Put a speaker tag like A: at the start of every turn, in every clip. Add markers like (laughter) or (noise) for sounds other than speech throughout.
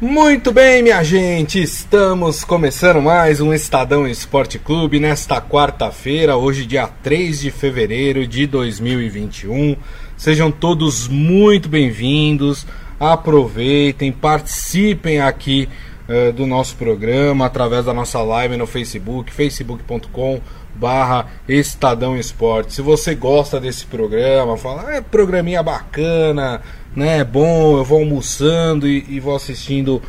A: Muito bem, minha gente, estamos começando mais um Estadão Esporte Clube nesta quarta-feira, hoje, dia 3 de fevereiro de 2021. Sejam todos muito bem-vindos, aproveitem, participem aqui uh, do nosso programa através da nossa live no Facebook, facebook.com barra Estadão Esporte. Se você gosta desse programa, fala, ah, é programinha bacana, né? Bom, eu vou almoçando e, e vou assistindo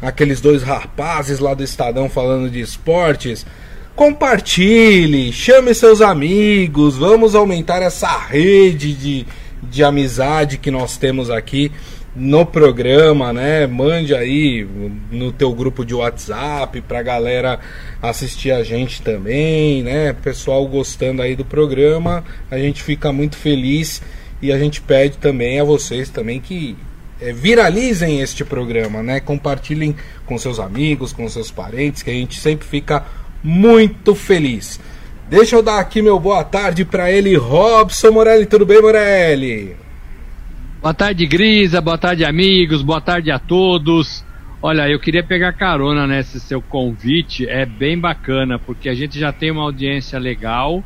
A: aqueles dois rapazes lá do Estadão falando de esportes. Compartilhe, chame seus amigos, vamos aumentar essa rede de, de amizade que nós temos aqui no programa, né? Mande aí no teu grupo de WhatsApp pra galera assistir a gente também, né? Pessoal gostando aí do programa, a gente fica muito feliz e a gente pede também a vocês também que é, viralizem este programa, né? Compartilhem com seus amigos, com seus parentes, que a gente sempre fica muito feliz. Deixa eu dar aqui meu boa tarde para ele, Robson Morelli. Tudo bem, Morelli?
B: Boa tarde, Grisa. Boa tarde, amigos. Boa tarde a todos. Olha, eu queria pegar carona nesse seu convite. É bem bacana, porque a gente já tem uma audiência legal.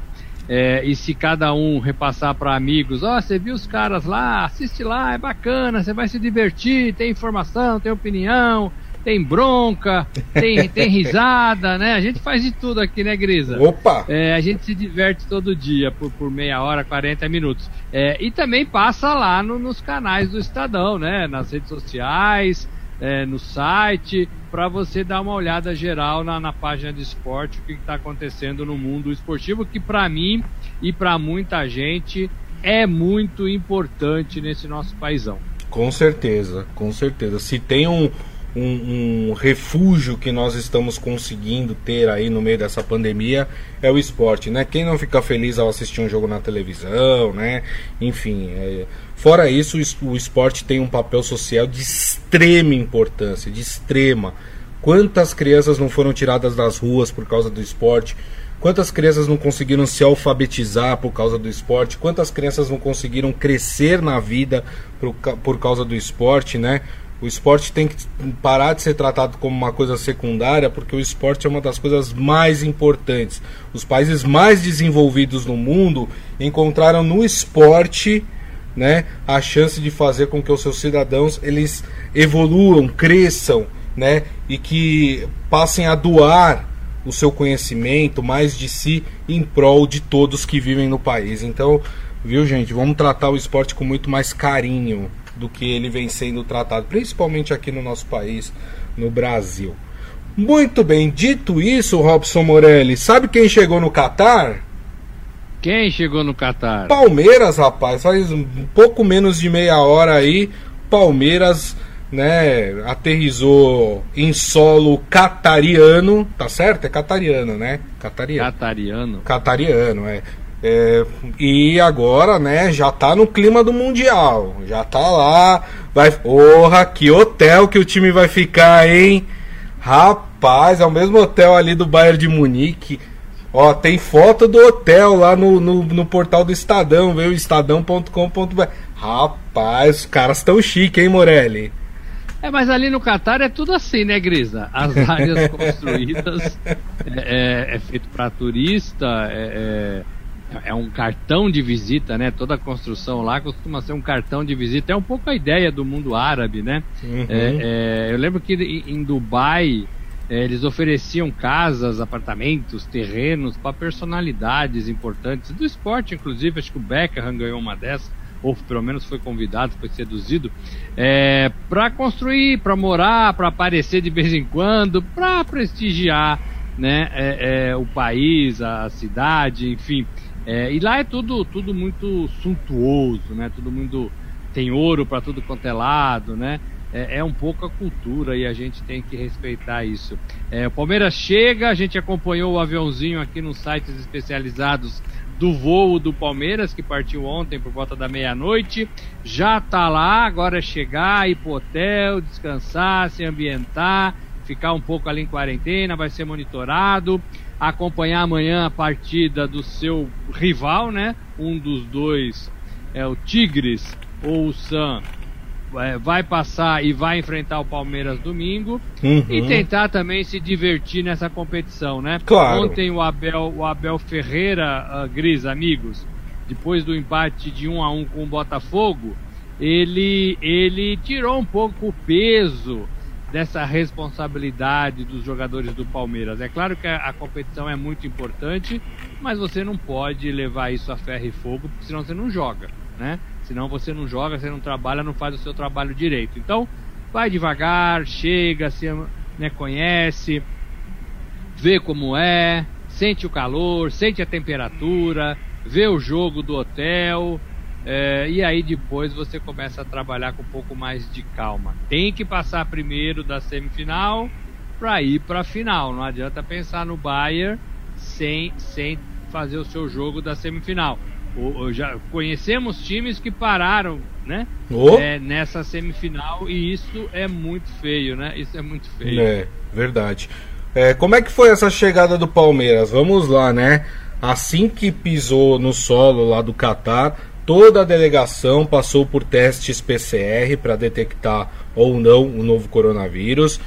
B: É, e se cada um repassar para amigos, ó, oh, você viu os caras lá, assiste lá, é bacana, você vai se divertir, tem informação, tem opinião, tem bronca, tem, tem risada, né? A gente faz de tudo aqui, né, Grisa?
A: Opa!
B: É, a gente se diverte todo dia por, por meia hora, 40 minutos. É, e também passa lá no, nos canais do Estadão, né? Nas redes sociais, é, no site, para você dar uma olhada geral na, na página de esporte, o que está acontecendo no mundo esportivo, que para mim e para muita gente é muito importante nesse nosso paizão.
A: Com certeza, com certeza. Se tem um, um, um, refúgio que nós estamos conseguindo ter aí no meio dessa pandemia é o esporte, né? Quem não fica feliz ao assistir um jogo na televisão, né? Enfim, é... fora isso, o esporte tem um papel social de extrema importância, de extrema. Quantas crianças não foram tiradas das ruas por causa do esporte? Quantas crianças não conseguiram se alfabetizar por causa do esporte? Quantas crianças não conseguiram crescer na vida por, por causa do esporte, né? O esporte tem que parar de ser tratado como uma coisa secundária, porque o esporte é uma das coisas mais importantes. Os países mais desenvolvidos no mundo encontraram no esporte né, a chance de fazer com que os seus cidadãos eles evoluam, cresçam, né, e que passem a doar o seu conhecimento mais de si em prol de todos que vivem no país. Então, viu, gente, vamos tratar o esporte com muito mais carinho do que ele vem sendo tratado, principalmente aqui no nosso país, no Brasil. Muito bem, dito isso, Robson Morelli, sabe quem chegou no Catar?
B: Quem chegou no Catar?
A: Palmeiras, rapaz, faz um pouco menos de meia hora aí, Palmeiras, né, aterrizou em solo catariano, tá certo? É catariano, né?
B: Catariano. Catariano.
A: Catariano, é. É, e agora, né, já tá no clima do Mundial. Já tá lá. Vai. Porra, que hotel que o time vai ficar, hein? Rapaz, é o mesmo hotel ali do Bayern de Munique. Ó, tem foto do hotel lá no, no, no portal do Estadão, viu? Estadão.com.br. Rapaz, os caras tão chique, hein, Morelli?
B: É, mas ali no Catar é tudo assim, né, Grisa? As áreas (laughs) construídas é, é, é feito para turista, é, é é um cartão de visita, né? Toda a construção lá costuma ser um cartão de visita. É um pouco a ideia do mundo árabe, né? Uhum. É, é, eu lembro que em Dubai é, eles ofereciam casas, apartamentos, terrenos para personalidades importantes do esporte, inclusive. Acho que o Beckham ganhou uma dessas, ou pelo menos foi convidado, foi seduzido, é, para construir, para morar, para aparecer de vez em quando, para prestigiar né, é, é, o país, a cidade, enfim. É, e lá é tudo, tudo muito suntuoso, né? Tudo muito tem ouro para tudo quanto é lado, né? É, é, um pouco a cultura e a gente tem que respeitar isso. É, o Palmeiras chega, a gente acompanhou o aviãozinho aqui nos sites especializados do voo do Palmeiras, que partiu ontem por volta da meia-noite. Já tá lá, agora é chegar, ir pro hotel, descansar, se ambientar, ficar um pouco ali em quarentena, vai ser monitorado acompanhar amanhã a partida do seu rival, né? Um dos dois é o Tigres ou o San é, vai passar e vai enfrentar o Palmeiras domingo uhum. e tentar também se divertir nessa competição, né?
A: Claro.
B: Ontem o Abel, o Abel Ferreira, uh, Gris, amigos, depois do empate de 1 a 1 com o Botafogo, ele, ele tirou um pouco o peso dessa responsabilidade dos jogadores do Palmeiras. É claro que a, competição é muito importante, mas você não pode levar isso a ferro e fogo, porque senão você não joga, né? Senão você não joga, você não trabalha, não faz o seu trabalho direito. Então, vai devagar, chega, se né, conhece, vê como é, sente o calor, sente a temperatura, vê o jogo do hotel, é, e aí depois você começa a trabalhar com um pouco mais de calma. Tem que passar primeiro da semifinal para ir para a final. Não adianta pensar no Bayern sem, sem fazer o seu jogo da semifinal. Já conhecemos times que pararam, né? Oh. É, nessa semifinal e isso é muito feio, né? Isso é muito feio.
A: É verdade. É, como é que foi essa chegada do Palmeiras? Vamos lá, né? Assim que pisou no solo lá do Catar, Toda a delegação passou por testes PCR para detectar ou não o novo coronavírus.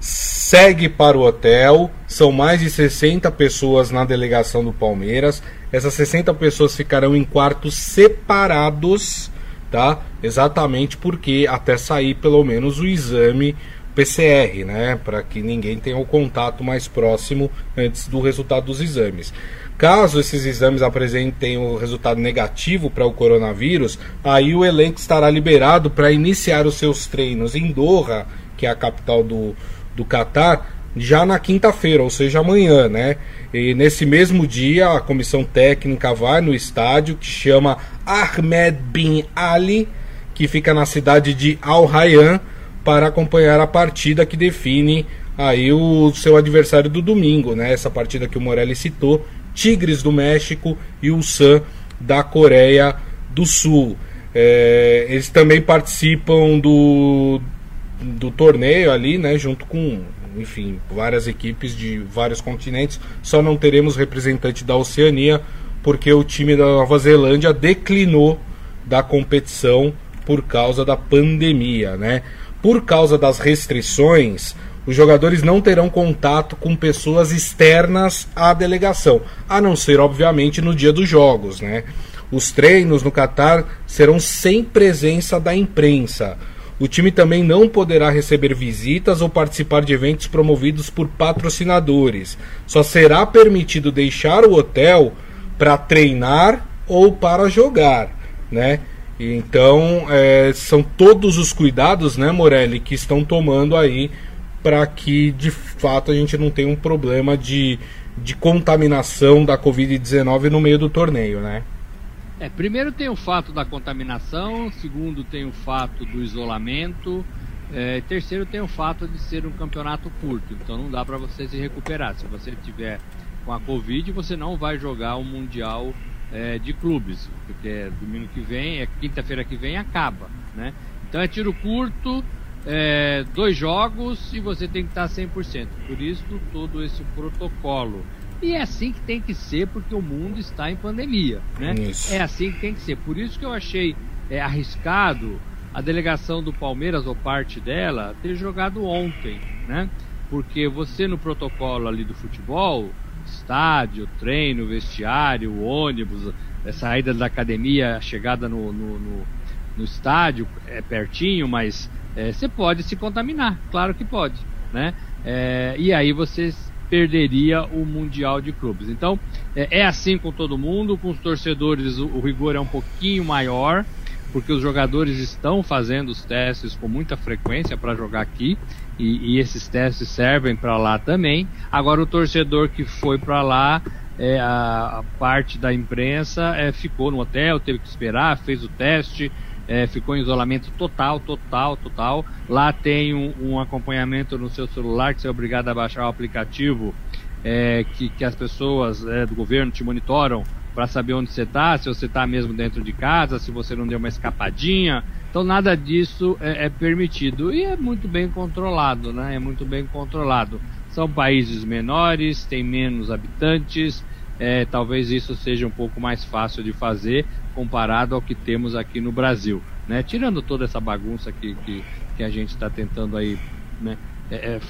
A: Segue para o hotel. São mais de 60 pessoas na delegação do Palmeiras. Essas 60 pessoas ficarão em quartos separados, tá? Exatamente porque até sair pelo menos o exame PCR, né? Para que ninguém tenha o contato mais próximo antes do resultado dos exames. Caso esses exames apresentem o resultado negativo para o coronavírus, aí o elenco estará liberado para iniciar os seus treinos em Doha, que é a capital do, do Catar, já na quinta-feira, ou seja, amanhã, né? E nesse mesmo dia, a comissão técnica vai no estádio que chama Ahmed Bin Ali, que fica na cidade de Al Rayyan, para acompanhar a partida que define aí o seu adversário do domingo, né? Essa partida que o Morelli citou, Tigres do México e o Sun da Coreia do Sul. É, eles também participam do, do torneio ali, né, junto com, enfim, várias equipes de vários continentes. Só não teremos representante da Oceania, porque o time da Nova Zelândia declinou da competição por causa da pandemia, né? Por causa das restrições, os jogadores não terão contato com pessoas externas à delegação, a não ser, obviamente, no dia dos jogos. Né? Os treinos no Catar serão sem presença da imprensa. O time também não poderá receber visitas ou participar de eventos promovidos por patrocinadores. Só será permitido deixar o hotel para treinar ou para jogar, né? Então, é, são todos os cuidados, né, Morelli, que estão tomando aí para que de fato a gente não tenha um problema de, de contaminação da Covid-19 no meio do torneio, né?
B: É, primeiro tem o fato da contaminação, segundo tem o fato do isolamento, é, terceiro tem o fato de ser um campeonato curto, então não dá para você se recuperar. Se você tiver com a Covid, você não vai jogar o Mundial é, de clubes, porque é domingo que vem, é quinta-feira que vem acaba, né? Então é tiro curto, é, dois jogos e você tem que estar 100%. Por isso, todo esse protocolo. E é assim que tem que ser, porque o mundo está em pandemia. Né? É assim que tem que ser. Por isso que eu achei é, arriscado a delegação do Palmeiras, ou parte dela, ter jogado ontem. Né? Porque você, no protocolo ali do futebol, estádio, treino, vestiário, ônibus, a saída da academia, a chegada no, no, no, no estádio, é pertinho, mas é, você pode se contaminar, claro que pode, né? É, e aí você perderia o Mundial de Clubes. Então, é, é assim com todo mundo, com os torcedores o, o, rigor é um pouquinho maior, porque os jogadores estão fazendo os testes com muita frequência para jogar aqui, e, e, esses testes servem para lá também. Agora, o torcedor que foi para lá, é, a, a, parte da imprensa é, ficou no hotel, teve que esperar, fez o teste, é, ficou em isolamento total, total, total. Lá tem um, um, acompanhamento no seu celular que você é obrigado a baixar o aplicativo é, que, que as pessoas é, do governo te monitoram para saber onde você está, se você está mesmo dentro de casa, se você não deu uma escapadinha. Então nada disso é, é permitido e é muito bem controlado, né? É muito bem controlado. São países menores, tem menos habitantes, é, talvez isso seja um pouco mais fácil de fazer comparado ao que temos aqui no Brasil. né? Tirando toda essa bagunça que, que, que a gente está tentando aí, né? É, é,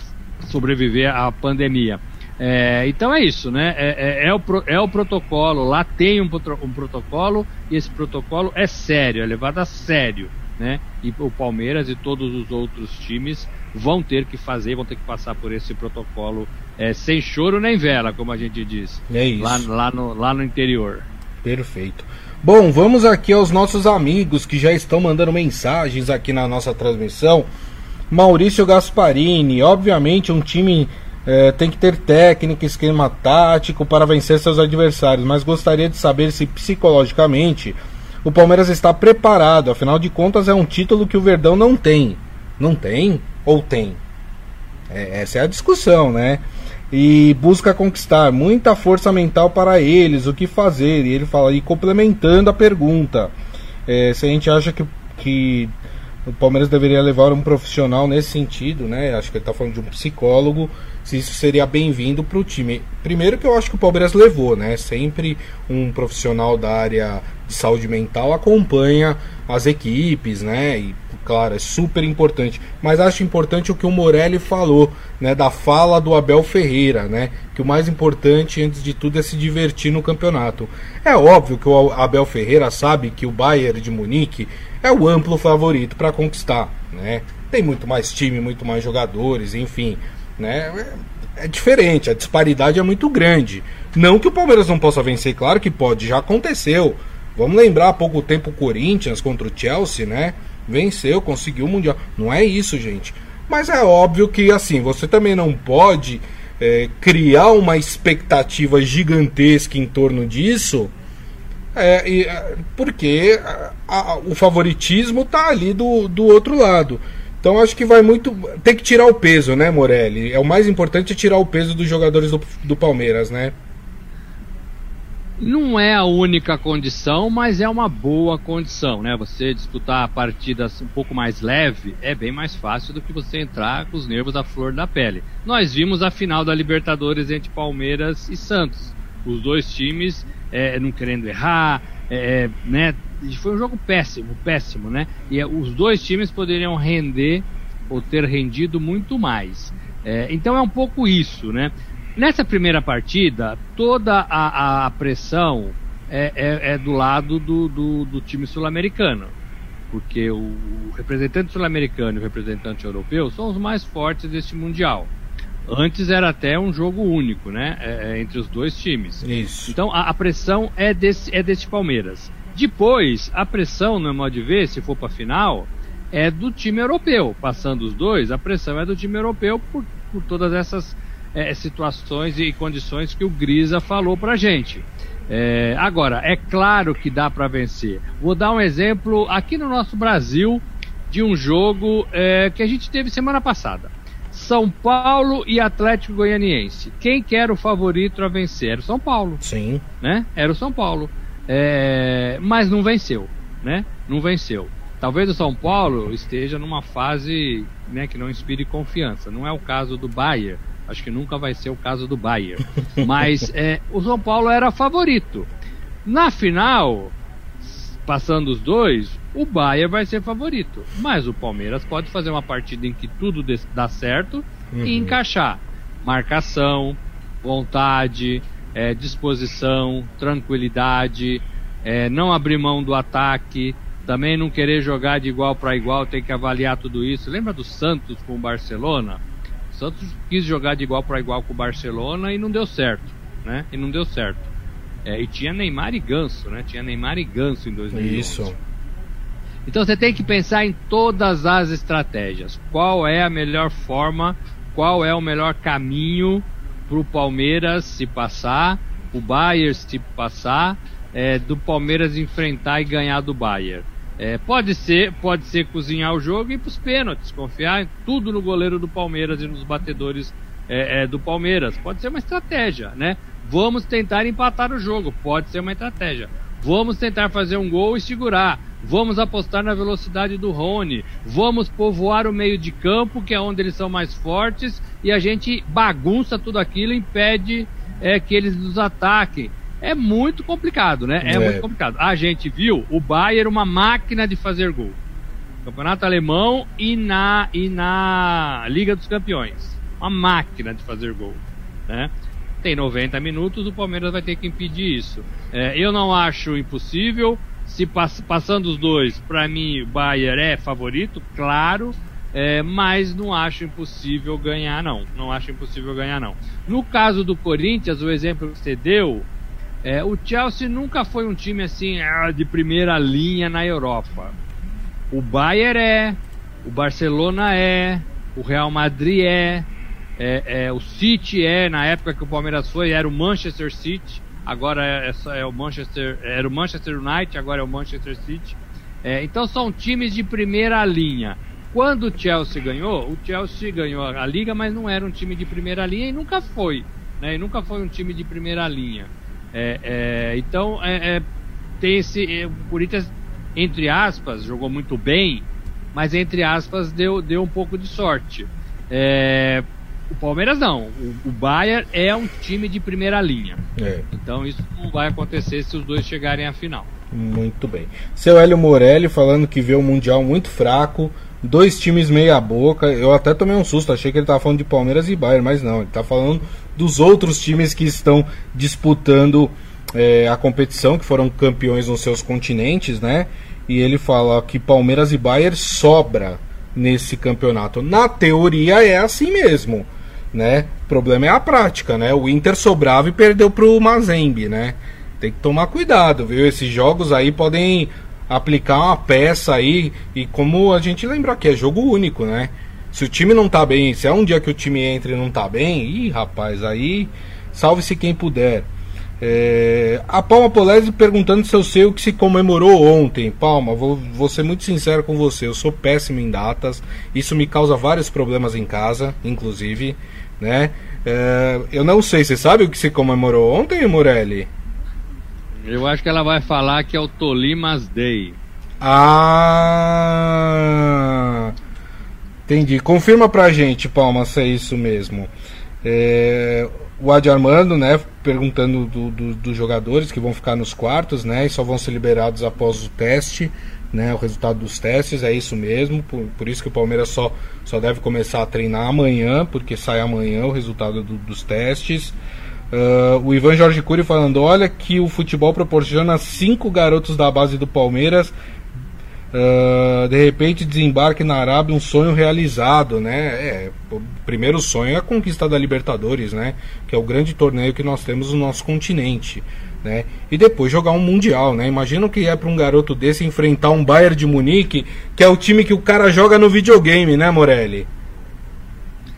B: sobreviver à pandemia. É, então é isso, né? É, é, é, o, é o protocolo, lá tem um, um protocolo e esse protocolo é sério, é levado a sério, né? E o Palmeiras e todos os outros times vão ter que fazer, vão ter que passar por esse protocolo é, sem choro nem vela, como a gente diz.
A: É isso.
B: Lá, lá, no, lá no interior.
A: Perfeito. Bom, vamos aqui aos nossos amigos que já estão mandando mensagens aqui na nossa transmissão. Maurício Gasparini, obviamente um time é, tem que ter técnica, esquema tático para vencer seus adversários, mas gostaria de saber se psicologicamente o Palmeiras está preparado. Afinal de contas, é um título que o Verdão não tem. Não tem? Ou tem? É, essa é a discussão, né? E busca conquistar muita força mental para eles, o que fazer. E ele fala, e complementando a pergunta, é, se a gente acha que, que o Palmeiras deveria levar um profissional nesse sentido, né? Acho que ele está falando de um psicólogo, se isso seria bem-vindo para o time. Primeiro que eu acho que o Palmeiras levou, né? Sempre um profissional da área de saúde mental acompanha as equipes, né? E claro, é super importante. Mas acho importante o que o Morelli falou, né? Da fala do Abel Ferreira, né? Que o mais importante, antes de tudo, é se divertir no campeonato. É óbvio que o Abel Ferreira sabe que o Bayern de Munique é o amplo favorito para conquistar, né? Tem muito mais time, muito mais jogadores, enfim, né? É, é diferente, a disparidade é muito grande. Não que o Palmeiras não possa vencer, claro que pode, já aconteceu. Vamos lembrar há pouco tempo o Corinthians contra o Chelsea, né? Venceu, conseguiu o Mundial. Não é isso, gente. Mas é óbvio que, assim, você também não pode é, criar uma expectativa gigantesca em torno disso é, e, é, porque a, a, o favoritismo tá ali do, do outro lado. Então acho que vai muito. Tem que tirar o peso, né, Morelli? É o mais importante é tirar o peso dos jogadores do, do Palmeiras, né?
B: Não é a única condição, mas é uma boa condição, né? Você disputar partidas um pouco mais leve é bem mais fácil do que você entrar com os nervos à flor da pele. Nós vimos a final da Libertadores entre Palmeiras e Santos. Os dois times é, não querendo errar, é, é, né? Foi um jogo péssimo, péssimo, né? E é, os dois times poderiam render ou ter rendido muito mais. É, então é um pouco isso, né? Nessa primeira partida, toda a, a pressão é, é, é, do lado do, do, do time sul-americano. Porque o, o representante sul-americano e o representante europeu são os mais fortes deste Mundial. Antes era até um jogo único, né? É, é, entre os dois times.
A: Isso.
B: Então a, a, pressão é desse, é desse Palmeiras. Depois, a pressão, no modo de ver, se for para final, é do time europeu. Passando os dois, a pressão é do time europeu por, por todas essas é, situações e condições que o Grisa falou pra gente. É, agora, é claro que dá para vencer. Vou dar um exemplo aqui no nosso Brasil de um jogo é, que a gente teve semana passada. São Paulo e Atlético Goianiense. Quem que era o favorito a vencer? Era o São Paulo.
A: Sim.
B: Né? Era o São Paulo. É... Mas não venceu, né? Não venceu. Talvez o São Paulo esteja numa fase né, que não inspire confiança. Não é o caso do Bayern. Acho que nunca vai ser o caso do Bayern. (laughs) Mas é, o São Paulo era favorito. Na final, passando os dois, o Bayern vai ser favorito. Mas o Palmeiras pode fazer uma partida em que tudo dá certo uhum. e encaixar. Marcação, vontade, é, disposição, tranquilidade, é, não abrir mão do ataque, também não querer jogar de igual para igual, tem que avaliar tudo isso. Lembra do Santos com o Barcelona? O Santos quis jogar de igual para igual com o Barcelona e não deu certo, né? E não deu certo. É, e tinha Neymar e Ganso, né? Tinha Neymar e Ganso em 2011.
A: Isso.
B: Então você tem que pensar em todas as estratégias. Qual é a melhor forma, qual é o melhor caminho para o Palmeiras se passar, o Bayern se passar, é, do Palmeiras enfrentar e ganhar do Bayern. É, pode ser, pode ser cozinhar o jogo e ir para os pênaltis, confiar tudo no goleiro do Palmeiras e nos batedores é, é, do Palmeiras. Pode ser uma estratégia, né? Vamos tentar empatar o jogo, pode ser uma estratégia. Vamos tentar fazer um gol e segurar. Vamos apostar na velocidade do Rony. Vamos povoar o meio de campo, que é onde eles são mais fortes, e a gente bagunça tudo aquilo, impede é, que eles nos ataquem. É muito complicado, né? É, é, muito complicado. A gente viu o Bayern uma máquina de fazer gol. Campeonato Alemão e na, e na Liga dos Campeões. Uma máquina de fazer gol. Né? Tem 90 minutos, o Palmeiras vai ter que impedir isso. É, eu não acho impossível. Se pass passando os dois, para mim o Bayern é favorito, claro. É, mas não acho impossível ganhar, não. Não acho impossível ganhar, não. No caso do Corinthians, o exemplo que você deu, é, o Chelsea nunca foi um time assim ah, de primeira linha na Europa. O Bayern é, o Barcelona é, o Real Madrid é, é, é, o City é, na época que o Palmeiras foi, era o Manchester City, agora é, é, é o Manchester, era o Manchester United, agora é o Manchester City. É, então são times de primeira linha. Quando o Chelsea ganhou, o Chelsea ganhou a liga, mas não era um time de primeira linha e nunca foi. Né? E nunca foi um time de primeira linha. É, é, então, é, é tem esse. É, o Corinthians, entre aspas, jogou muito bem, mas entre aspas deu, deu um pouco de sorte. o Palmeiras não. O, o Bayern é um time de primeira linha. Então isso não vai acontecer se os dois chegarem à final.
A: Muito bem. Seu Hélio Morelli falando que vê o Mundial muito fraco, dois times meia boca. Eu até tomei um susto, achei que ele estava falando de Palmeiras e Bayern, mas não, ele está falando dos outros times que estão disputando é, a competição, que foram campeões nos seus continentes, né? E ele fala que Palmeiras e Bayern sobra nesse campeonato. Na teoria é assim mesmo, né? O problema é a prática, né? O Inter sobrava e perdeu pro Mazembe, né? Tem que tomar cuidado, viu? Esses jogos aí podem aplicar uma peça aí. E como a gente lembra que é jogo único, né? Se o time não tá bem, se é um dia que o time entra e não tá bem, ih, rapaz, aí salve-se quem puder. É, a Palma Polese perguntando se eu sei o que se comemorou ontem. Palma, vou, vou ser muito sincero com você, eu sou péssimo em datas, isso me causa vários problemas em casa, inclusive, né? É, eu não sei, você sabe o que se comemorou ontem, Morelli?
B: Eu acho que ela vai falar que é o Tolimas Day.
A: Ah! Entendi. Confirma pra gente, Palma, se é isso mesmo. É, o Adi Armando, né, perguntando dos do, do jogadores que vão ficar nos quartos, né, e só vão ser liberados após o teste, né, o resultado dos testes, é isso mesmo, por, por isso que o Palmeiras só, só deve começar a treinar amanhã, porque sai amanhã o resultado do, dos testes. Uh, o Ivan Jorge Cury falando: olha que o futebol proporciona cinco garotos da base do Palmeiras. Uh, de repente desembarque na Arábia um sonho realizado, né? É, o primeiro sonho é a conquista da Libertadores, né? Que é o grande torneio que nós temos no nosso continente, né? E depois jogar um mundial, né? Imagina o que é para um garoto desse enfrentar um Bayern de Munique, que é o time que o cara joga no videogame, né, Morelli?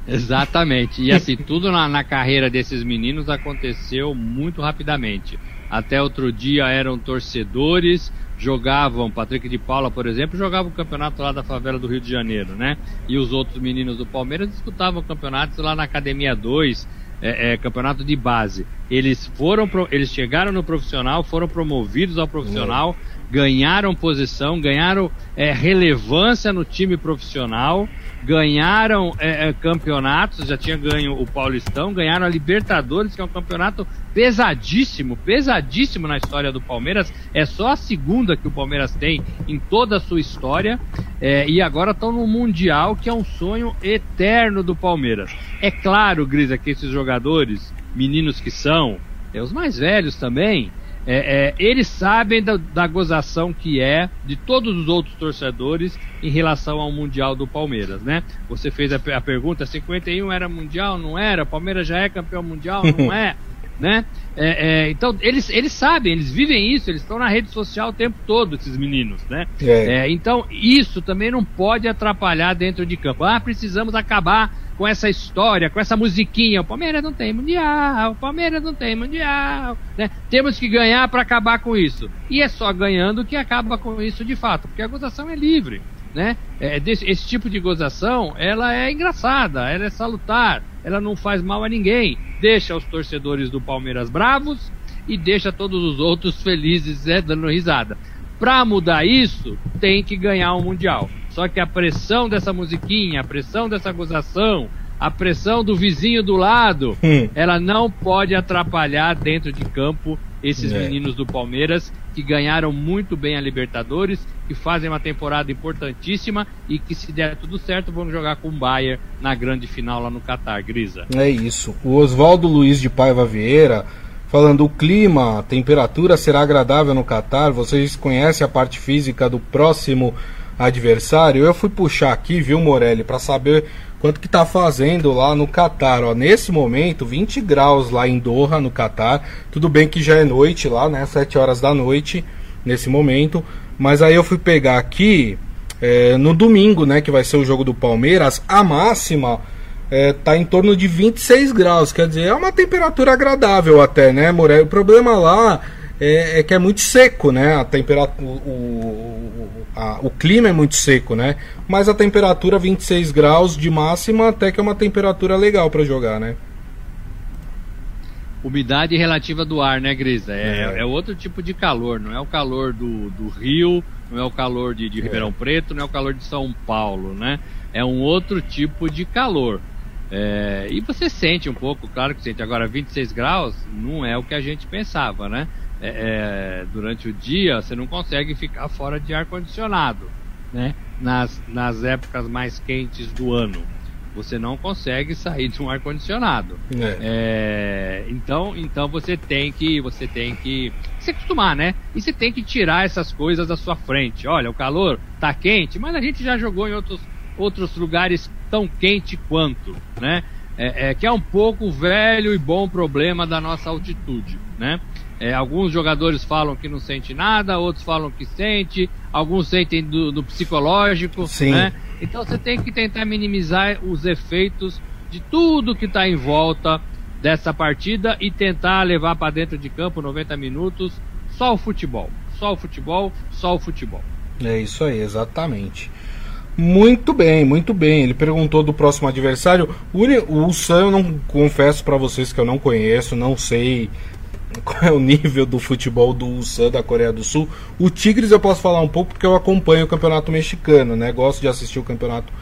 B: Exatamente. E assim, tudo na, na carreira desses meninos aconteceu muito rapidamente. Até outro dia eram torcedores, jogavam, Patrick de Paula, por exemplo, jogava o campeonato lá da favela do Rio de Janeiro, né? E os outros meninos do Palmeiras disputavam campeonatos lá na Academia 2, é, é, campeonato de base. Eles foram, eles chegaram no profissional, foram promovidos ao profissional, ganharam posição, ganharam é, relevância no time profissional ganharam é, é, campeonatos, já tinha ganho o Paulistão, ganharam a Libertadores, que é um campeonato pesadíssimo, pesadíssimo na história do Palmeiras. É só a segunda que o Palmeiras tem em toda a sua história. É, e agora estão no Mundial, que é um sonho eterno do Palmeiras. É claro, Grisa, que esses jogadores, meninos que são, é, os mais velhos também, é, é, eles sabem da, da, gozação que é de todos os outros torcedores em relação ao Mundial do Palmeiras, né? Você fez a, a pergunta, 51 era Mundial, não era? Palmeiras já é campeão mundial, não (laughs) é? né? É, é, então, eles, eles sabem, eles vivem isso, eles estão na rede social o tempo todo, esses meninos, né? É. é então, isso também não pode atrapalhar dentro de campo. Ah, precisamos acabar com essa história, com essa musiquinha. O Palmeiras não tem mundial, o Palmeiras não tem mundial. Né? Temos que ganhar para acabar com isso. E é só ganhando que acaba com isso de fato, porque a gozação é livre. Né? É, desse, esse tipo de gozação, ela é engraçada, ela é salutar, ela não faz mal a ninguém. Deixa os torcedores do Palmeiras bravos e deixa todos os outros felizes, né, dando risada. Para mudar isso, tem que ganhar o um Mundial. Só que a pressão dessa musiquinha, a pressão dessa gozação, a pressão do vizinho do lado, hum. ela não pode atrapalhar dentro de campo esses é. meninos do Palmeiras que ganharam muito bem a Libertadores que fazem uma temporada importantíssima e que, se der tudo certo, vão jogar com o Bayern na grande final lá no Catar, Grisa.
A: É isso. O Oswaldo Luiz de Paiva Vieira falando o clima, a temperatura será agradável no Catar. Vocês conhecem a parte física do próximo adversário? Eu fui puxar aqui, viu, Morelli, para saber quanto que tá fazendo lá no Catar. Ó, nesse momento, 20 graus lá em Doha, no Catar. Tudo bem que já é noite lá, né? 7 horas da noite nesse momento. Mas aí eu fui pegar aqui é, no domingo, né? Que vai ser o jogo do Palmeiras. A máxima é, tá em torno de 26 graus. Quer dizer, é uma temperatura agradável até, né, Morel? O problema lá é, é, que é muito seco, né? A temperatura, o, a, o clima é muito seco, né? Mas a temperatura 26 graus de máxima até que é uma temperatura legal para jogar, né?
B: Umidade relativa do ar, né, Grisa? É, é. é, outro tipo de calor, não é o calor do, do Rio, não é o calor de, de é. Ribeirão Preto, não é o calor de São Paulo, né? É um outro tipo de calor. É, e você sente um pouco, claro que sente. Agora, 26 graus não é o que a gente pensava, né? É, é, durante o dia você não consegue ficar fora de ar condicionado, né? Nas, nas épocas mais quentes do ano, você não consegue sair de um ar condicionado. É. é. então, então você tem que você tem que se acostumar, né? E você tem que tirar essas coisas da sua frente. Olha, o calor tá quente, mas a gente já jogou em outros outros lugares tão quente quanto, né? É, é, que é um pouco o velho e bom problema da nossa altitude, né? É, alguns jogadores falam que não sente nada, outros falam que sente, alguns sentem do, do psicológico, Sim. né? Então você tem que tentar minimizar os efeitos de tudo que está em volta dessa partida e tentar levar para dentro de campo 90 minutos só o futebol, só o futebol, só o futebol.
A: É isso aí, exatamente. Muito bem, muito bem. Ele perguntou do próximo adversário. O, o Sam eu não confesso para vocês que eu não conheço, não sei qual é o nível do futebol do Ulsan da Coreia do Sul. O Tigres eu posso falar um pouco porque eu acompanho o campeonato mexicano, né? Gosto de assistir o campeonato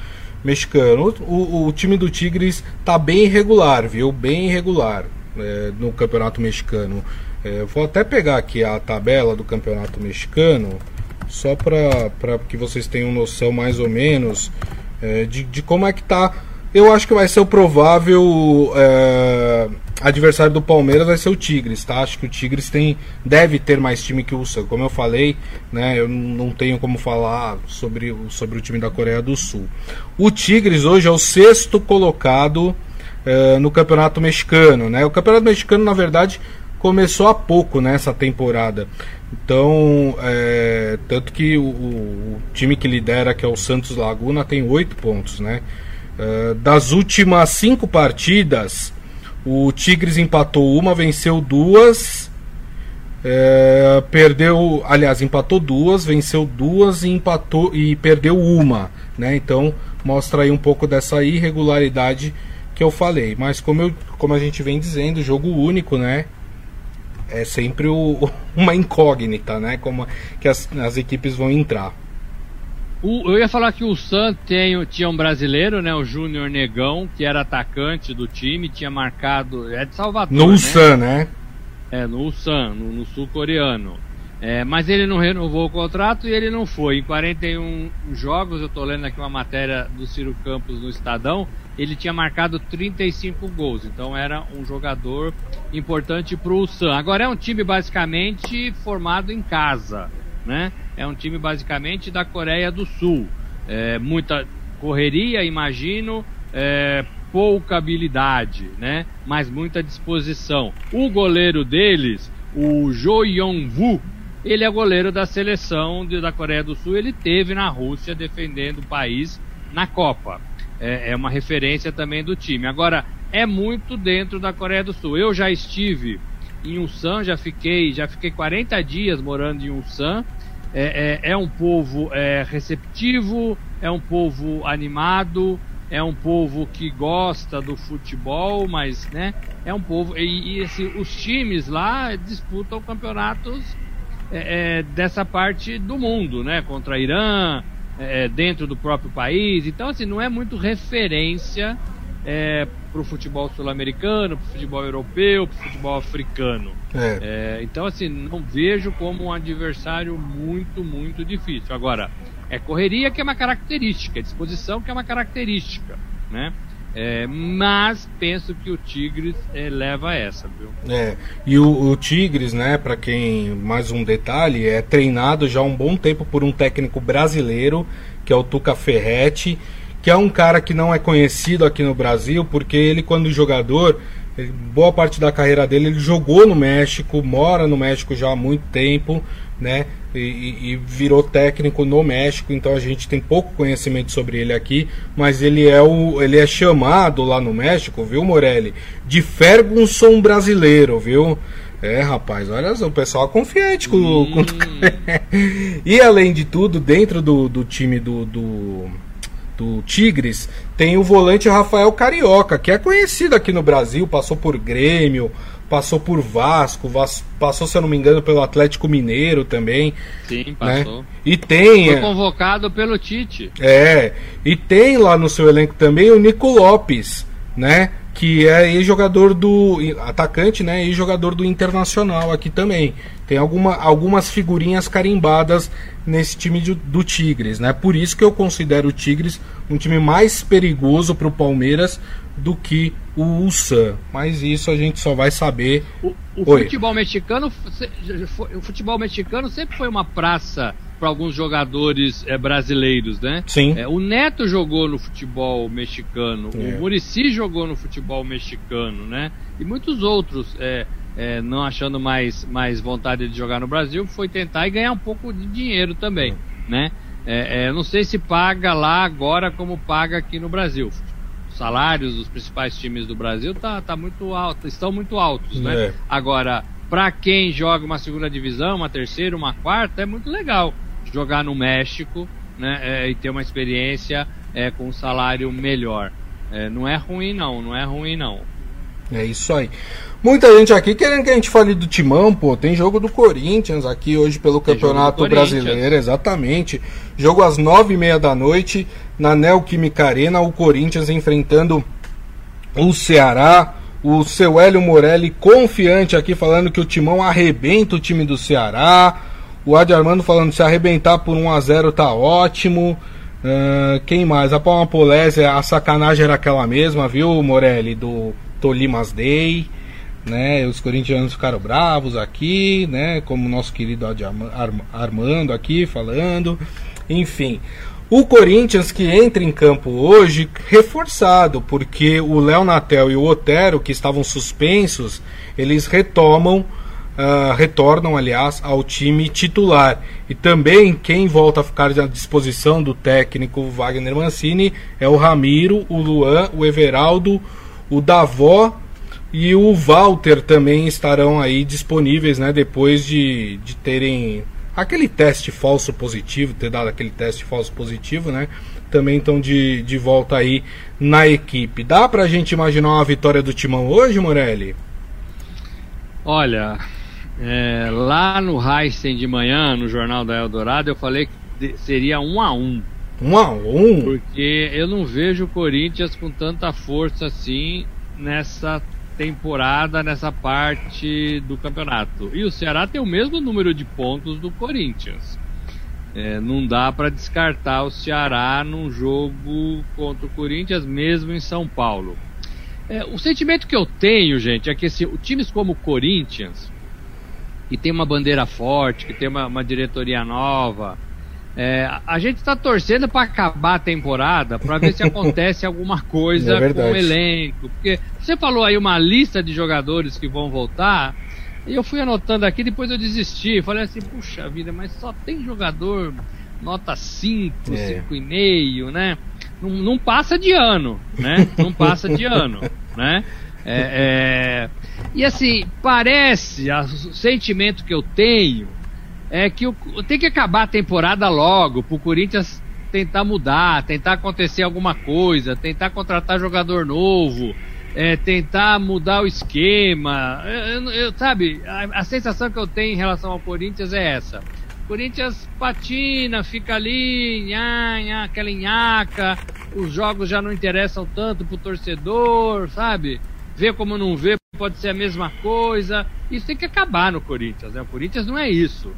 A: mexicano. O, o time do Tigres tá bem irregular, viu? Bem irregular é, no campeonato mexicano. É, vou até pegar aqui a tabela do campeonato mexicano só para que vocês tenham noção mais ou menos é, de, de como é que tá. Eu acho que vai ser o provável é, adversário do Palmeiras vai ser o Tigres, tá? Acho que o Tigres tem deve ter mais time que o Sam. Como eu falei, né? Eu não tenho como falar sobre, sobre o time da Coreia do Sul. O Tigres hoje é o sexto colocado é, no Campeonato Mexicano, né? O Campeonato Mexicano, na verdade, começou há pouco nessa né, temporada. Então, é, tanto que o, o, time que lidera, que é o Santos Laguna, tem oito pontos, né? É, das últimas cinco partidas, o Tigres empatou uma, venceu duas, é, perdeu, aliás, empatou duas, venceu duas e empatou e perdeu uma, né? Então mostra aí um pouco dessa irregularidade que eu falei. Mas como, eu, como a gente vem dizendo, jogo único, né? é sempre o, (laughs) uma incógnita, né? Como que as, as equipes vão entrar.
B: O, eu ia falar que o San tem, tinha um brasileiro, né? O Júnior Negão, que era atacante do time, tinha marcado. É de Salvador.
A: No né? Ulsan, né?
B: É, no Ulsan, no, no sul-coreano. É, mas ele não renovou o contrato e ele não foi. Em 41 jogos, eu estou lendo aqui uma matéria do Ciro Campos no Estadão, ele tinha marcado 35 gols. Então era um jogador importante para o Ulsan. Agora é um time basicamente formado em casa, né? É um time basicamente da Coreia do Sul. É, muita correria, imagino, é, pouca habilidade, né? Mas muita disposição. O goleiro deles, o Jo Yong-woo, ele é goleiro da seleção de, da Coreia do Sul. Ele teve na Rússia defendendo o país na Copa. É, é uma referência também do time. Agora, é muito dentro da Coreia do Sul. Eu já estive em Ulsan, já fiquei, já fiquei 40 dias morando em Ulsan. É, é, é um povo é, receptivo, é um povo animado, é um povo que gosta do futebol, mas né, é um povo e, e esse, os times lá disputam campeonatos é, é, dessa parte do mundo, né? Contra Irã, é, dentro do próprio país. Então, assim, não é muito referência é, para o futebol sul-americano, para o futebol europeu, para o futebol africano. É. É, então, assim, não vejo como um adversário muito, muito difícil. Agora, é correria que é uma característica, é disposição que é uma característica, né? É, mas penso que o Tigres é, leva essa, viu?
A: É, e o, o Tigres, né, para quem, mais um detalhe, é treinado já há um bom tempo por um técnico brasileiro, que é o Tuca Ferretti, que é um cara que não é conhecido aqui no Brasil, porque ele, quando jogador, ele, boa parte da carreira dele, ele jogou no México, mora no México já há muito tempo, né? E, e, virou técnico no México, então a gente tem pouco conhecimento sobre ele aqui, mas ele é o ele é chamado lá no México, viu, Morelli, de Ferguson brasileiro, viu? É, rapaz, olha só, o pessoal é confiante com, hum. com... (laughs) E além de tudo, dentro do, do time do, do, do Tigres, tem o volante Rafael Carioca, que é conhecido aqui no Brasil, passou por Grêmio, passou por Vasco, Vasco, passou, se eu não me engano, pelo Atlético Mineiro também.
B: Sim, né? passou.
A: Né? E tem.
B: Foi convocado pelo Tite.
A: É, e tem lá no seu elenco também o Nico Lopes, né? Que é jogador do. atacante, né? E jogador do Internacional aqui também. Tem alguma, algumas figurinhas carimbadas nesse time de, do Tigres, né? Por isso que eu considero o Tigres um time mais perigoso para o Palmeiras do que o Ulsan. Mas isso a gente só vai saber.
B: O, o futebol mexicano, o futebol mexicano sempre foi uma praça para alguns jogadores é, brasileiros, né?
A: Sim.
B: É, o Neto jogou no futebol mexicano, é. o Murici jogou no futebol mexicano, né? E muitos outros. É, é, não achando mais, mais vontade de jogar no Brasil, foi tentar e ganhar um pouco de dinheiro também, né? É, é, não sei se paga lá agora como paga aqui no Brasil. Os salários dos principais times do Brasil tá, tá muito alto, estão muito altos, né? Agora, para quem joga uma segunda divisão, uma terceira, uma quarta, é muito legal jogar no México, né? É, e ter uma experiência é, com um salário melhor. não é ruim não, não é ruim não.
A: É isso aí. Muita gente aqui querendo que a gente fale do Timão, pô. Tem jogo do Corinthians aqui hoje pelo tem Campeonato Brasileiro, exatamente. Jogo às nove e meia da noite na Neoquímica Arena, o Corinthians enfrentando o Ceará. O seu Hélio Morelli confiante aqui falando que o Timão arrebenta o time do Ceará. O Adi Armando falando se arrebentar por 1 a 0 tá ótimo. Uh, quem mais? A Palma Polésia, a sacanagem era aquela mesma, viu, Morelli? Do Tolimas Day né? Os corintianos ficaram bravos aqui, né? Como o nosso querido Armando aqui falando. Enfim, o Corinthians que entra em campo hoje reforçado, porque o Léo Natel e o Otero, que estavam suspensos, eles retomam, uh, retornam, aliás, ao time titular. E também quem volta a ficar à disposição do técnico Wagner Mancini é o Ramiro, o Luan, o Everaldo, o Davó e o Walter também estarão aí disponíveis, né? Depois de, de terem aquele teste falso positivo, ter dado aquele teste falso positivo, né? Também estão de, de volta aí na equipe. Dá pra gente imaginar uma vitória do Timão hoje, Morelli?
B: Olha, é, lá no Heisen de manhã, no Jornal da Eldorado, eu falei que seria um a um.
A: Um a um?
B: Porque eu não vejo o Corinthians com tanta força assim nessa temporada nessa parte do campeonato. E o Ceará tem o mesmo número de pontos do Corinthians. É, não dá para descartar o Ceará num jogo contra o Corinthians, mesmo em São Paulo. É, o sentimento que eu tenho, gente, é que assim, times como o Corinthians, que tem uma bandeira forte, que tem uma, uma diretoria nova, é, a gente está torcendo para acabar a temporada para ver se (laughs) acontece alguma coisa é com o elenco. Porque você falou aí uma lista de jogadores que vão voltar. E eu fui anotando aqui, depois eu desisti. Falei assim, puxa vida, mas só tem jogador nota 5, é. 5,5, né? Não, não, passa de ano, né? Não passa de ano, (laughs) né? É, é... E assim, parece, o sentimento que eu tenho é que o, tem que acabar a temporada logo, pro Corinthians tentar mudar, tentar acontecer alguma coisa, tentar contratar jogador novo, é, tentar mudar o esquema. Eu, eu, sabe, a, a, sensação que eu tenho em relação ao Corinthians é essa. Corinthians patina, fica ali, nha, nha, aquela nhaca, os jogos já não interessam tanto pro torcedor, sabe? Vê como não vê, pode ser a mesma coisa. Isso tem que acabar no Corinthians, né? O Corinthians não é isso.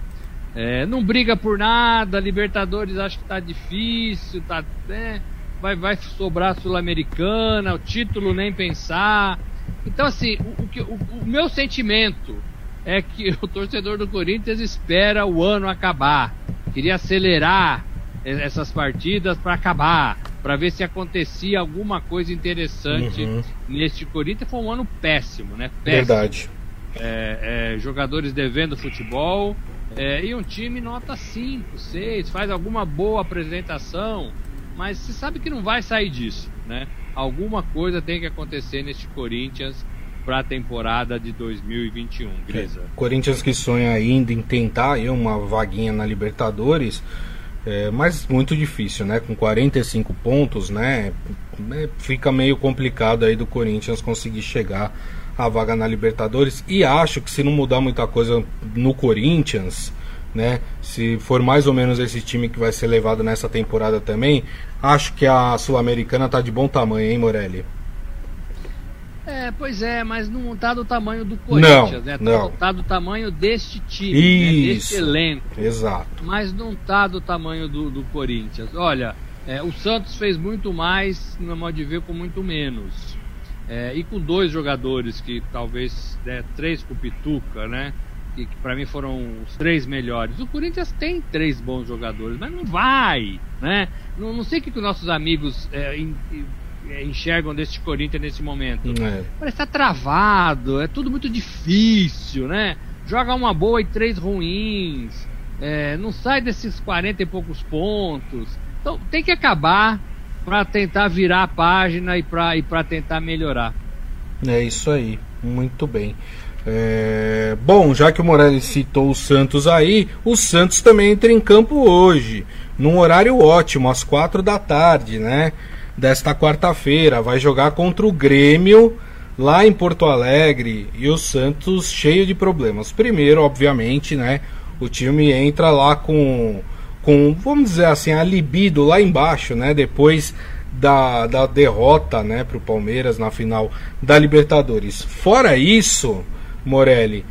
B: É, não briga por nada, Libertadores acho que tá difícil, tá, né? vai, vai sobrar Sul-Americana, o título nem pensar. Então, assim, o, o, o, meu sentimento é que (laughs) o torcedor do Corinthians espera o ano acabar. Queria acelerar essas partidas para acabar, para ver se acontecia alguma coisa interessante uhum. neste Corinthians. Foi um ano péssimo, né? Péssimo.
A: Verdade.
B: É, é, jogadores devendo futebol é, e um time nota 5, 6, faz alguma boa apresentação, mas você sabe que não vai sair disso, né? Alguma coisa tem que acontecer neste Corinthians para a temporada de 2021, Grisa. É,
A: Corinthians que sonha ainda em tentar aí uma vaguinha na Libertadores, é, mas muito difícil, né? Com 45 pontos, né? É, fica meio complicado aí do Corinthians conseguir chegar à vaga na Libertadores. E acho que se não mudar muita coisa no Corinthians, né? Se for mais ou menos esse time que vai ser levado nessa temporada também, acho que a Sul-Americana tá de bom tamanho, hein, Morelli?
B: É, pois é, mas não tá do tamanho do Corinthians, não, né? Tá, não. tá do tamanho deste time, né? deste elenco.
A: Exato.
B: Mas não tá do tamanho do, do Corinthians. Olha, é, o Santos fez muito mais, no modo de ver, com muito menos. É, e com dois jogadores que talvez, né, três com o Pituca, né? que, que para mim foram os três melhores. O Corinthians tem três bons jogadores, mas não vai, né? Não, não sei o que, que os nossos amigos é, é enxergam deste Corinthians nesse momento. É. Parece estar tá travado, é tudo muito difícil, né? Joga uma boa e três ruins, é, não sai desses 40 e poucos pontos. Então tem que acabar para tentar virar a página e para e tentar melhorar.
A: É isso aí, muito bem. É, bom, já que o Morales citou o Santos aí, o Santos também entra em campo hoje, num horário ótimo, às quatro da tarde, né? Desta quarta-feira. Vai jogar contra o Grêmio lá em Porto Alegre e o Santos cheio de problemas. Primeiro, obviamente, né? O time entra lá com, com vamos dizer assim, a libido lá embaixo, né? Depois da, da derrota, né, para o Palmeiras na final da Libertadores. Fora isso Morelli.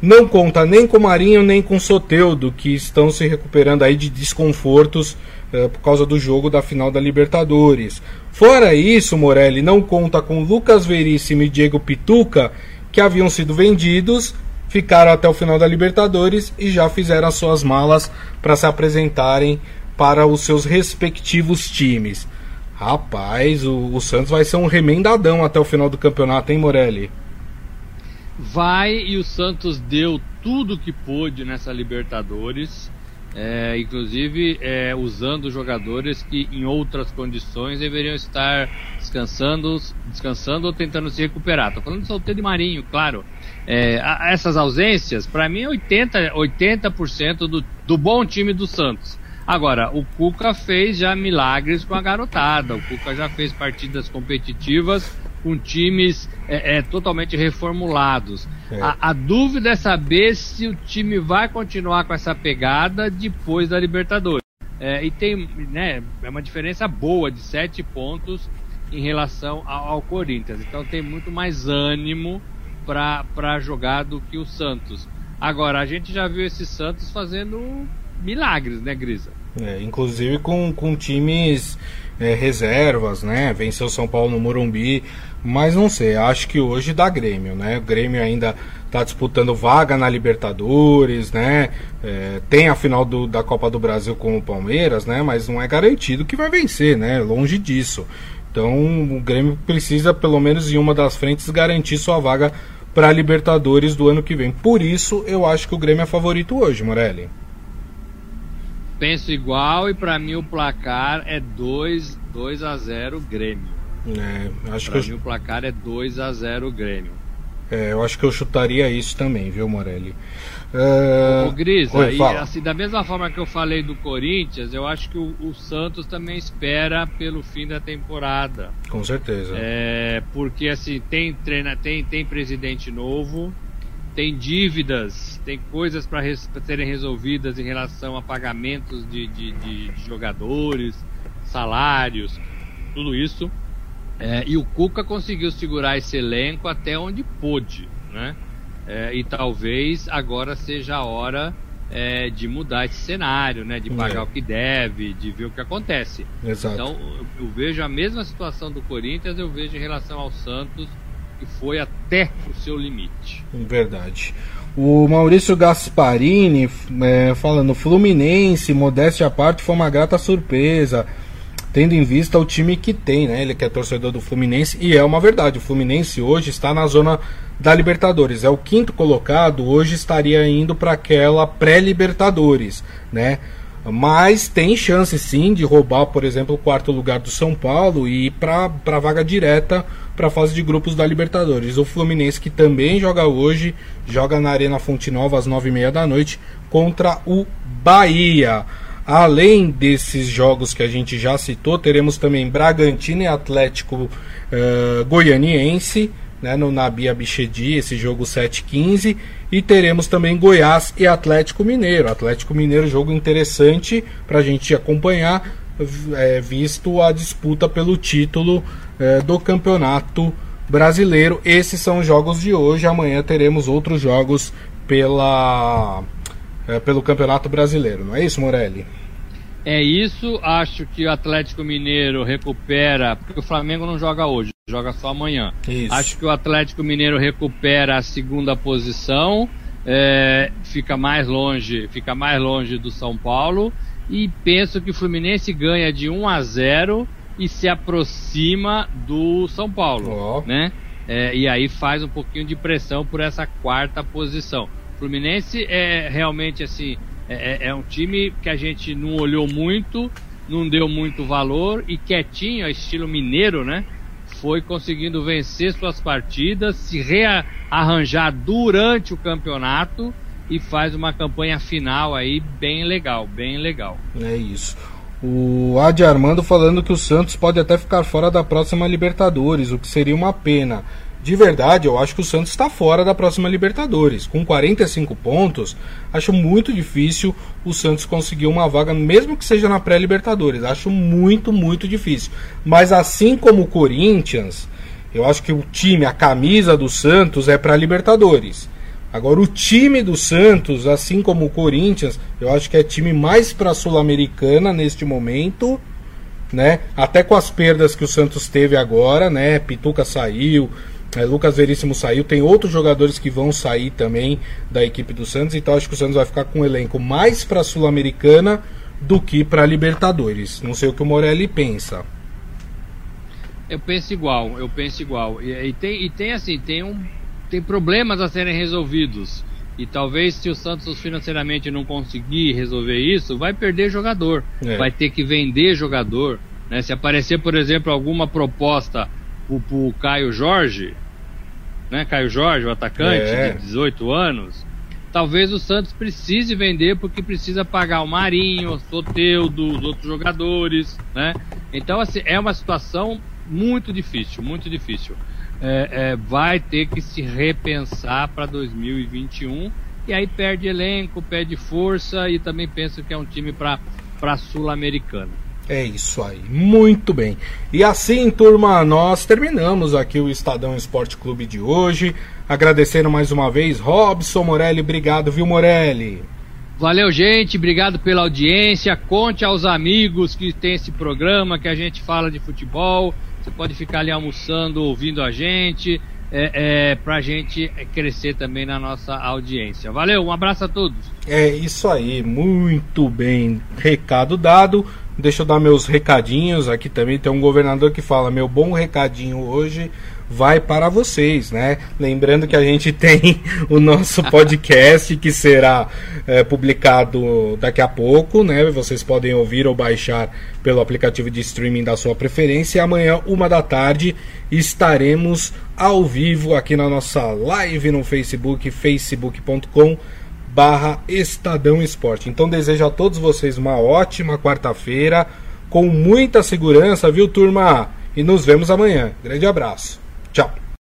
A: Não conta nem com Marinho nem com Soteudo, que estão se recuperando aí de desconfortos uh, por causa do jogo da final da Libertadores. Fora isso, Morelli não conta com Lucas Veríssimo e Diego Pituca, que haviam sido vendidos, ficaram até o final da Libertadores e já fizeram as suas malas para se apresentarem para os seus respectivos times. Rapaz, o, o Santos vai ser um remendadão até o final do campeonato, hein, Morelli?
B: vai e o Santos deu tudo que pôde nessa Libertadores, é, inclusive é, usando jogadores que em outras condições deveriam estar descansando, descansando ou tentando se recuperar. Estou falando de Solteiro e Marinho, claro. É, a, essas ausências, para mim, é 80%, 80 do, do bom time do Santos. Agora, o Cuca fez já milagres com a garotada. O Cuca já fez partidas competitivas com times é, é, totalmente reformulados. É. A, a, dúvida é saber se o time vai continuar com essa pegada depois da Libertadores. É, e tem, né, é uma diferença boa de sete pontos em relação ao, ao Corinthians. Então tem muito mais ânimo para jogar do que o Santos. Agora, a gente já viu esse Santos fazendo milagres, né, Grisa?
A: É, inclusive com, com times é, reservas, né? Venceu São Paulo no Morumbi, mas não sei, acho que hoje dá Grêmio, né? O Grêmio ainda está disputando vaga na Libertadores, né? É, tem a final do, da Copa do Brasil com o Palmeiras, né? Mas não é garantido que vai vencer, né? Longe disso. Então o Grêmio precisa, pelo menos em uma das frentes, garantir sua vaga para a Libertadores do ano que vem. Por isso, eu acho que o Grêmio é favorito hoje, Morelli
B: penso igual e para mim o placar é 2, 2 a 0 Grêmio.
A: É, acho
B: pra
A: que
B: mim eu... o placar é 2 a 0 Grêmio.
A: É, eu acho que eu chutaria isso também, viu, Morelli?
B: Uh... Ô, Gris, Oi, e, assim, da mesma forma que eu falei do Corinthians, eu acho que o, o, Santos também espera pelo fim da temporada.
A: Com certeza.
B: É, porque assim, tem, treina, tem, tem presidente novo, tem dívidas, tem coisas para res, serem resolvidas em relação a pagamentos de, de, de, de jogadores, salários, tudo isso. É, e o Cuca conseguiu segurar esse elenco até onde pôde, né? É, e talvez agora seja a hora é, de mudar esse cenário, né? De pagar é. o que deve, de ver o que acontece.
A: Exato.
B: Então eu, eu vejo a mesma situação do Corinthians, eu vejo em relação ao Santos, que foi até o seu limite.
A: Verdade. O Maurício Gasparini é, falando, Fluminense, modéstia à parte, foi uma grata surpresa tendo em vista o time que tem, né? Ele que é torcedor do Fluminense e é uma verdade. O Fluminense hoje está na zona da Libertadores. É o quinto colocado, hoje estaria indo para aquela pré-Libertadores, né? Mas tem chance sim de roubar, por exemplo, o quarto lugar do São Paulo e ir para a vaga direta para a fase de grupos da Libertadores. O Fluminense, que também joga hoje, joga na Arena Fonte Nova às nove e meia da noite contra o Bahia. Além desses jogos que a gente já citou, teremos também Bragantino e Atlético uh, Goianiense, né, no Nabi Abichedi, esse jogo 7-15. E teremos também Goiás e Atlético Mineiro. Atlético Mineiro, jogo interessante para a gente acompanhar, é, visto a disputa pelo título é, do campeonato brasileiro. Esses são os jogos de hoje. Amanhã teremos outros jogos pela é, pelo Campeonato Brasileiro, não é isso, Morelli?
B: É isso, acho que o Atlético Mineiro recupera, porque o Flamengo não joga hoje, joga só amanhã. Isso. Acho que o Atlético Mineiro recupera a segunda posição, é, fica mais longe, fica mais longe do São Paulo e penso que o Fluminense ganha de 1 a 0 e se aproxima do São Paulo, oh. né? É, e aí faz um pouquinho de pressão por essa quarta posição. Fluminense é realmente assim, é, é, é, um time que a gente não olhou muito, não deu muito valor e quietinho, estilo mineiro, né? Foi conseguindo vencer suas partidas, se rearranjar durante o campeonato e faz uma campanha final aí bem legal, bem legal.
A: É isso. O Adi Armando falando que o Santos pode até ficar fora da próxima Libertadores, o que seria uma pena de verdade, eu acho que o Santos está fora da próxima Libertadores. Com 45 pontos, acho muito difícil o Santos conseguir uma vaga, mesmo que seja na pré-Libertadores. Acho muito, muito difícil. Mas assim como o Corinthians, eu acho que o time, a camisa do Santos é para Libertadores. Agora, o time do Santos, assim como o Corinthians, eu acho que é time mais para Sul-Americana neste momento. Né? Até com as perdas que o Santos teve agora, né? Pituca saiu, é, Lucas Veríssimo saiu, tem outros jogadores que vão sair também da equipe do Santos, então acho que o Santos vai ficar com um elenco mais para a Sul-Americana do que para a Libertadores. Não sei o que o Morelli pensa.
B: Eu penso igual, eu penso igual. E, e, tem, e tem assim, tem, um, tem problemas a serem resolvidos. E talvez se o Santos financeiramente não conseguir resolver isso, vai perder jogador. É. Vai ter que vender jogador. Né? Se aparecer, por exemplo, alguma proposta pro, pro Caio Jorge, né? Caio Jorge, o atacante é. de 18 anos. Talvez o Santos precise vender porque precisa pagar o Marinho, o Soteudo, os outros jogadores, né? Então, assim, é uma situação muito difícil, muito difícil. É, é, vai ter que se repensar para 2021 e aí perde elenco, perde força e também pensa que é um time para Sul-Americana.
A: É isso aí, muito bem. E assim, turma, nós terminamos aqui o Estadão Esporte Clube de hoje. Agradecendo mais uma vez, Robson Morelli, obrigado, viu, Morelli?
B: Valeu, gente, obrigado pela audiência. Conte aos amigos que tem esse programa que a gente fala de futebol. Você pode ficar ali almoçando, ouvindo a gente, é, é, para a gente crescer também na nossa audiência. Valeu, um abraço a todos.
A: É isso aí, muito bem. Recado dado. Deixa eu dar meus recadinhos. Aqui também tem um governador que fala: meu bom recadinho hoje vai para vocês, né? Lembrando que a gente (laughs) tem o nosso podcast que será é, publicado daqui a pouco, né? Vocês podem ouvir ou baixar pelo aplicativo de streaming da sua preferência. E amanhã, uma da tarde, estaremos ao vivo aqui na nossa live no Facebook, facebook.com barra Estadão Esporte. Então desejo a todos vocês uma ótima quarta-feira, com muita segurança, viu turma? E nos vemos amanhã. Grande abraço. Tchau.